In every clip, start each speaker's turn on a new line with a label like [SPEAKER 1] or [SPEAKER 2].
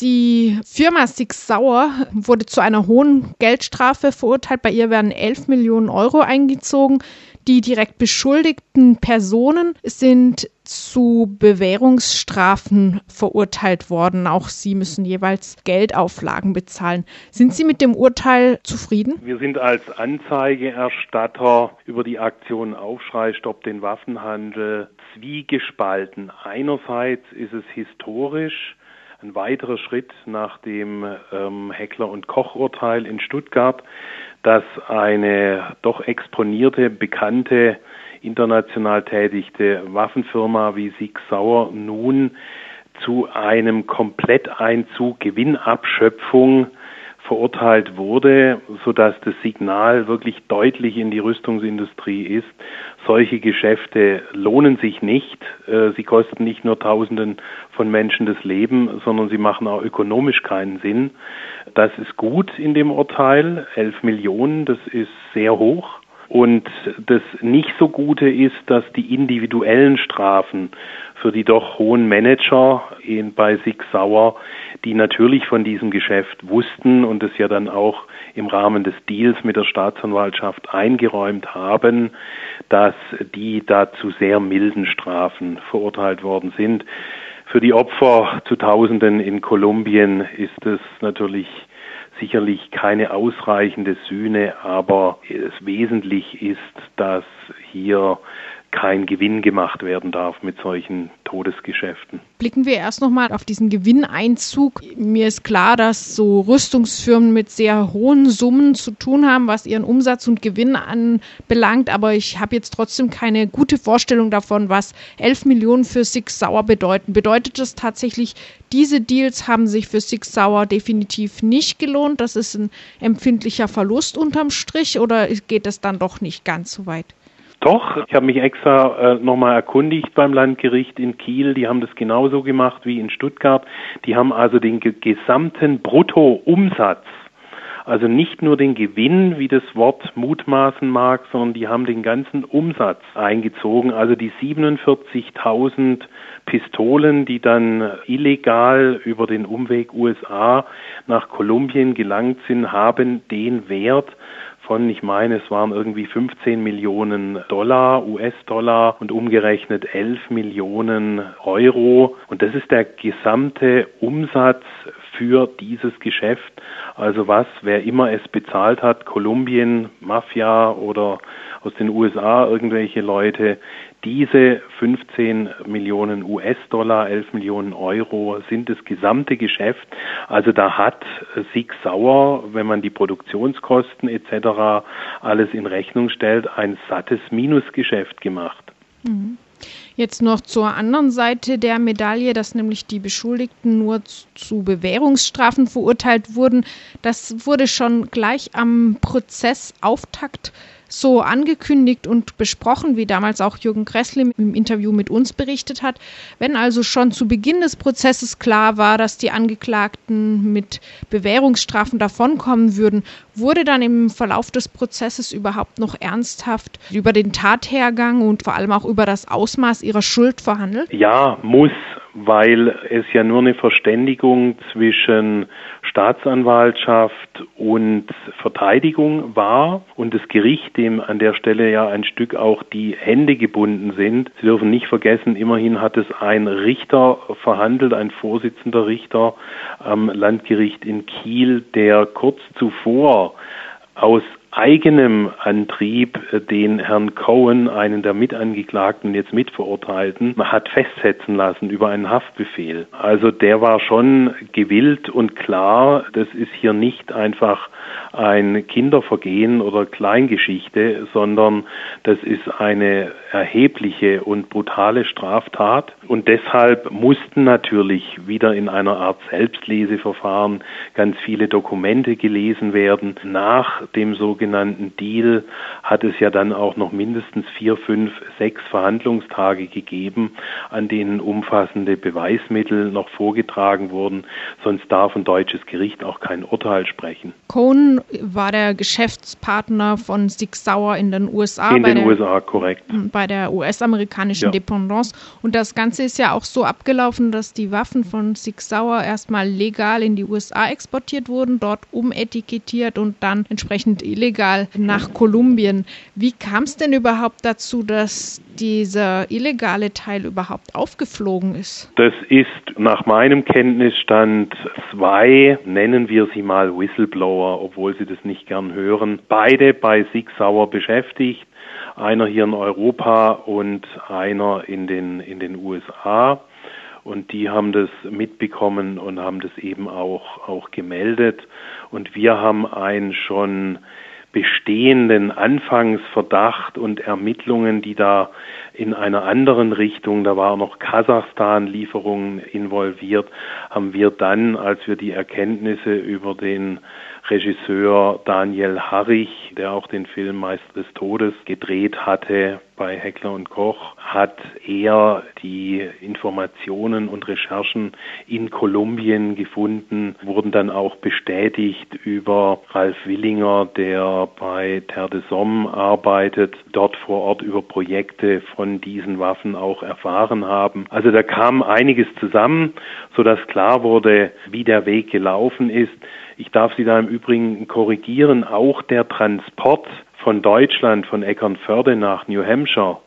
[SPEAKER 1] Die Firma Six Sauer wurde zu einer hohen Geldstrafe verurteilt. Bei ihr werden 11 Millionen Euro eingezogen. Die direkt beschuldigten Personen sind zu Bewährungsstrafen verurteilt worden. Auch sie müssen jeweils Geldauflagen bezahlen. Sind Sie mit dem Urteil zufrieden?
[SPEAKER 2] Wir sind als Anzeigeerstatter über die Aktion Aufschrei Stopp den Waffenhandel zwiegespalten. Einerseits ist es historisch ein weiterer Schritt nach dem ähm, Heckler- und Koch-Urteil in Stuttgart, dass eine doch exponierte, bekannte international tätigte Waffenfirma wie Sig Sauer nun zu einem Kompletteinzug, Gewinnabschöpfung verurteilt wurde, sodass das Signal wirklich deutlich in die Rüstungsindustrie ist. Solche Geschäfte lohnen sich nicht. Äh, sie kosten nicht nur Tausenden von Menschen das Leben, sondern sie machen auch ökonomisch keinen Sinn. Das ist gut in dem Urteil. Elf Millionen, das ist sehr hoch. Und das nicht so Gute ist, dass die individuellen Strafen für die doch hohen Manager in, bei Sig Sauer, die natürlich von diesem Geschäft wussten und es ja dann auch im Rahmen des Deals mit der Staatsanwaltschaft eingeräumt haben, dass die da zu sehr milden Strafen verurteilt worden sind. Für die Opfer zu Tausenden in Kolumbien ist es natürlich sicherlich keine ausreichende Sühne, aber es wesentlich ist, dass hier kein Gewinn gemacht werden darf mit solchen Todesgeschäften.
[SPEAKER 1] Blicken wir erst nochmal auf diesen Gewinneinzug. Mir ist klar, dass so Rüstungsfirmen mit sehr hohen Summen zu tun haben, was ihren Umsatz und Gewinn anbelangt, aber ich habe jetzt trotzdem keine gute Vorstellung davon, was 11 Millionen für Six Sauer bedeuten. Bedeutet das tatsächlich, diese Deals haben sich für Six Sauer definitiv nicht gelohnt? Das ist ein empfindlicher Verlust unterm Strich oder geht es dann doch nicht ganz so weit?
[SPEAKER 2] Doch, ich habe mich extra äh, nochmal erkundigt beim Landgericht in Kiel. Die haben das genauso gemacht wie in Stuttgart. Die haben also den ge gesamten Bruttoumsatz, also nicht nur den Gewinn, wie das Wort mutmaßen mag, sondern die haben den ganzen Umsatz eingezogen. Also die 47.000 Pistolen, die dann illegal über den Umweg USA nach Kolumbien gelangt sind, haben den Wert von, ich meine, es waren irgendwie 15 Millionen Dollar, US-Dollar und umgerechnet 11 Millionen Euro. Und das ist der gesamte Umsatz für dieses Geschäft. Also was, wer immer es bezahlt hat, Kolumbien, Mafia oder aus den USA irgendwelche Leute, diese 15 Millionen US-Dollar, 11 Millionen Euro sind das gesamte Geschäft. Also da hat Sig Sauer, wenn man die Produktionskosten etc. alles in Rechnung stellt, ein sattes Minusgeschäft gemacht.
[SPEAKER 1] Mhm. Jetzt noch zur anderen Seite der Medaille, dass nämlich die Beschuldigten nur zu Bewährungsstrafen verurteilt wurden. Das wurde schon gleich am Prozessauftakt so angekündigt und besprochen, wie damals auch Jürgen Kressle im Interview mit uns berichtet hat. Wenn also schon zu Beginn des Prozesses klar war, dass die Angeklagten mit Bewährungsstrafen davonkommen würden, wurde dann im Verlauf des Prozesses überhaupt noch ernsthaft über den Tathergang und vor allem auch über das Ausmaß ihrer Schuld verhandelt?
[SPEAKER 2] Ja, muss weil es ja nur eine Verständigung zwischen Staatsanwaltschaft und Verteidigung war und das Gericht, dem an der Stelle ja ein Stück auch die Hände gebunden sind. Sie dürfen nicht vergessen, immerhin hat es ein Richter verhandelt, ein Vorsitzender Richter am Landgericht in Kiel, der kurz zuvor aus eigenem Antrieb äh, den Herrn Cohen, einen der Mitangeklagten, jetzt mitverurteilten, hat festsetzen lassen über einen Haftbefehl. Also der war schon gewillt und klar, das ist hier nicht einfach ein Kindervergehen oder Kleingeschichte, sondern das ist eine erhebliche und brutale Straftat. Und deshalb mussten natürlich wieder in einer Art Selbstleseverfahren ganz viele Dokumente gelesen werden. Nach dem sogenannten Deal hat es ja dann auch noch mindestens vier, fünf, sechs Verhandlungstage gegeben, an denen umfassende Beweismittel noch vorgetragen wurden. Sonst darf ein deutsches Gericht auch kein Urteil sprechen.
[SPEAKER 1] Cohn war der Geschäftspartner von Sig Sauer in den USA.
[SPEAKER 2] In den der, USA, korrekt.
[SPEAKER 1] Bei der US-amerikanischen ja. Dependance. Und das Ganze ist ja auch so abgelaufen, dass die Waffen von Sig Sauer erstmal legal in die USA exportiert wurden, dort umetikettiert und dann entsprechend illegal nach Kolumbien. Wie kam es denn überhaupt dazu, dass dieser illegale Teil überhaupt aufgeflogen ist?
[SPEAKER 2] Das ist nach meinem Kenntnisstand zwei, nennen wir sie mal Whistleblower, obwohl sie das nicht gern hören, beide bei Sig Sauer beschäftigt. Einer hier in Europa und einer in den, in den USA. Und die haben das mitbekommen und haben das eben auch, auch gemeldet. Und wir haben ein schon bestehenden Anfangsverdacht und Ermittlungen, die da in einer anderen Richtung, da war noch Kasachstan-Lieferungen involviert, haben wir dann, als wir die Erkenntnisse über den Regisseur Daniel Harrich, der auch den Film Meister des Todes gedreht hatte bei Heckler und Koch, hat er die Informationen und Recherchen in Kolumbien gefunden, wurden dann auch bestätigt über Ralf Willinger, der bei Terre de Somme arbeitet, dort vor Ort über Projekte von diesen Waffen auch erfahren haben. Also da kam einiges zusammen, sodass klar wurde, wie der Weg gelaufen ist. Ich darf Sie da im Übrigen korrigieren, auch der Transport von Deutschland, von Eckernförde nach New Hampshire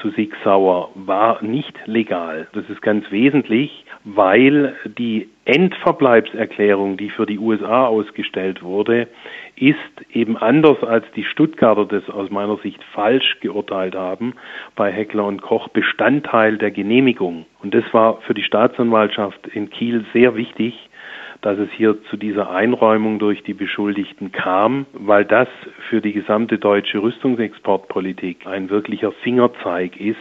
[SPEAKER 2] zu Sig Sauer war nicht legal. Das ist ganz wesentlich, weil die Endverbleibserklärung, die für die USA ausgestellt wurde, ist eben anders als die Stuttgarter das aus meiner Sicht falsch geurteilt haben, bei Heckler und Koch Bestandteil der Genehmigung. Und das war für die Staatsanwaltschaft in Kiel sehr wichtig, dass es hier zu dieser Einräumung durch die Beschuldigten kam, weil das für die gesamte deutsche Rüstungsexportpolitik ein wirklicher Fingerzeig ist,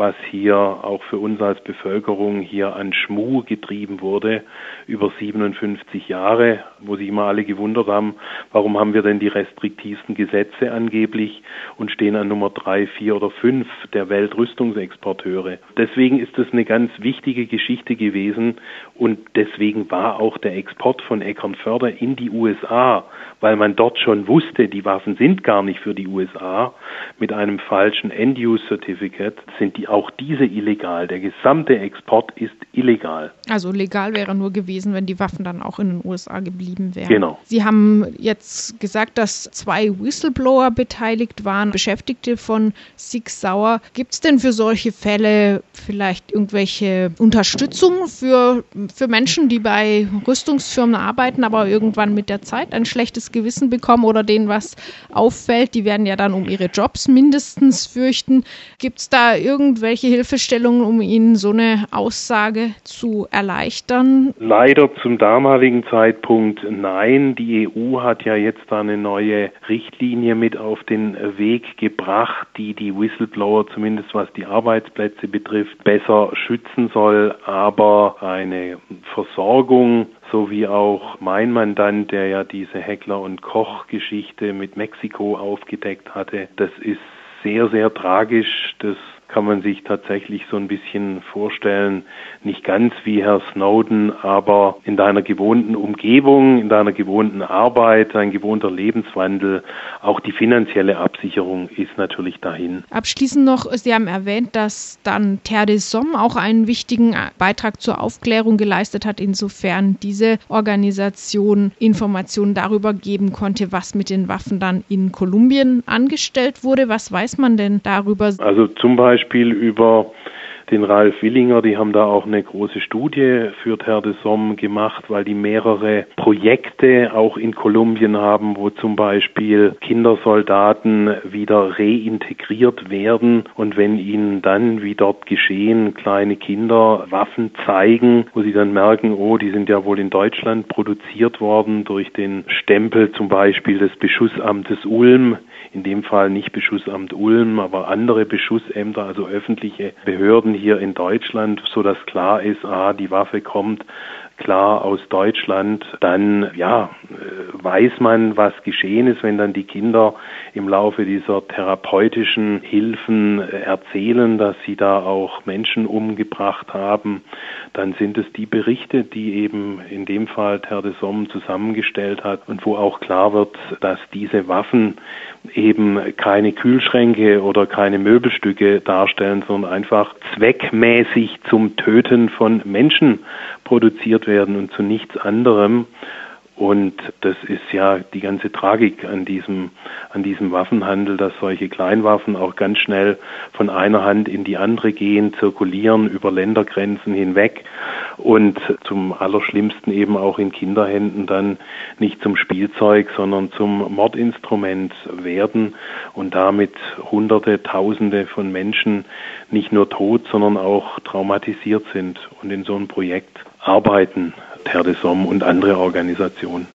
[SPEAKER 2] was hier auch für uns als Bevölkerung hier an Schmu getrieben wurde über 57 Jahre, wo sich immer alle gewundert haben, warum haben wir denn die restriktivsten Gesetze angeblich und stehen an Nummer drei, vier oder fünf der Weltrüstungsexporteure. Deswegen ist das eine ganz wichtige Geschichte gewesen und deswegen war auch der Export von Eckernförder in die USA, weil man dort schon wusste, die Waffen sind gar nicht für die USA, mit einem falschen End-Use-Certificate sind die auch diese illegal. Der gesamte Export ist illegal.
[SPEAKER 1] Also legal wäre nur gewesen, wenn die Waffen dann auch in den USA geblieben wären.
[SPEAKER 2] Genau.
[SPEAKER 1] Sie haben jetzt gesagt, dass zwei Whistleblower beteiligt waren, Beschäftigte von Sig Sauer. Gibt es denn für solche Fälle vielleicht irgendwelche Unterstützung für, für Menschen, die bei Rüstungsfirmen arbeiten, aber irgendwann mit der Zeit ein schlechtes Gewissen bekommen oder denen was auffällt? Die werden ja dann um ihre Jobs mindestens fürchten. Gibt es da irgendwelche Hilfestellungen, um ihnen so eine Aussage zu erleichtern?
[SPEAKER 2] Leider zum damaligen Zeitpunkt nein. Die EU hat ja jetzt da eine neue Richtlinie mit auf den Weg gebracht, die die Whistleblower zumindest was die Arbeitsplätze betrifft besser schützen soll. Aber eine Versorgung so wie auch mein Mandant, der ja diese Heckler- und Koch-Geschichte mit Mexiko aufgedeckt hatte. Das ist sehr, sehr tragisch. Das kann man sich tatsächlich so ein bisschen vorstellen, nicht ganz wie Herr Snowden, aber in deiner gewohnten Umgebung, in deiner gewohnten Arbeit, dein gewohnter Lebenswandel, auch die finanzielle Absicherung ist natürlich dahin.
[SPEAKER 1] Abschließend noch, Sie haben erwähnt, dass dann Terre de Somme auch einen wichtigen Beitrag zur Aufklärung geleistet hat, insofern diese Organisation Informationen darüber geben konnte, was mit den Waffen dann in Kolumbien angestellt wurde. Was weiß man denn darüber?
[SPEAKER 2] Also zum Beispiel Beispiel über den Ralf Willinger, die haben da auch eine große Studie für Terre de Somme gemacht, weil die mehrere Projekte auch in Kolumbien haben, wo zum Beispiel Kindersoldaten wieder reintegriert werden. Und wenn ihnen dann, wie dort geschehen, kleine Kinder Waffen zeigen, wo sie dann merken, oh, die sind ja wohl in Deutschland produziert worden durch den Stempel zum Beispiel des Beschussamtes Ulm, in dem Fall nicht Beschussamt Ulm, aber andere Beschussämter, also öffentliche Behörden hier in Deutschland, so dass klar ist, ah, die Waffe kommt klar aus Deutschland, dann ja, äh, weiß man, was geschehen ist, wenn dann die Kinder im Laufe dieser therapeutischen Hilfen äh, erzählen, dass sie da auch Menschen umgebracht haben, dann sind es die Berichte, die eben in dem Fall Terre de Somme zusammengestellt hat und wo auch klar wird, dass diese Waffen eben keine Kühlschränke oder keine Möbelstücke darstellen, sondern einfach zweckmäßig zum Töten von Menschen produziert werden und zu nichts anderem. Und das ist ja die ganze Tragik an diesem, an diesem Waffenhandel, dass solche Kleinwaffen auch ganz schnell von einer Hand in die andere gehen, zirkulieren über Ländergrenzen hinweg und zum Allerschlimmsten eben auch in Kinderhänden dann nicht zum Spielzeug, sondern zum Mordinstrument werden und damit Hunderte, Tausende von Menschen nicht nur tot, sondern auch traumatisiert sind und in so einem Projekt arbeiten Terre de Somme und andere Organisationen.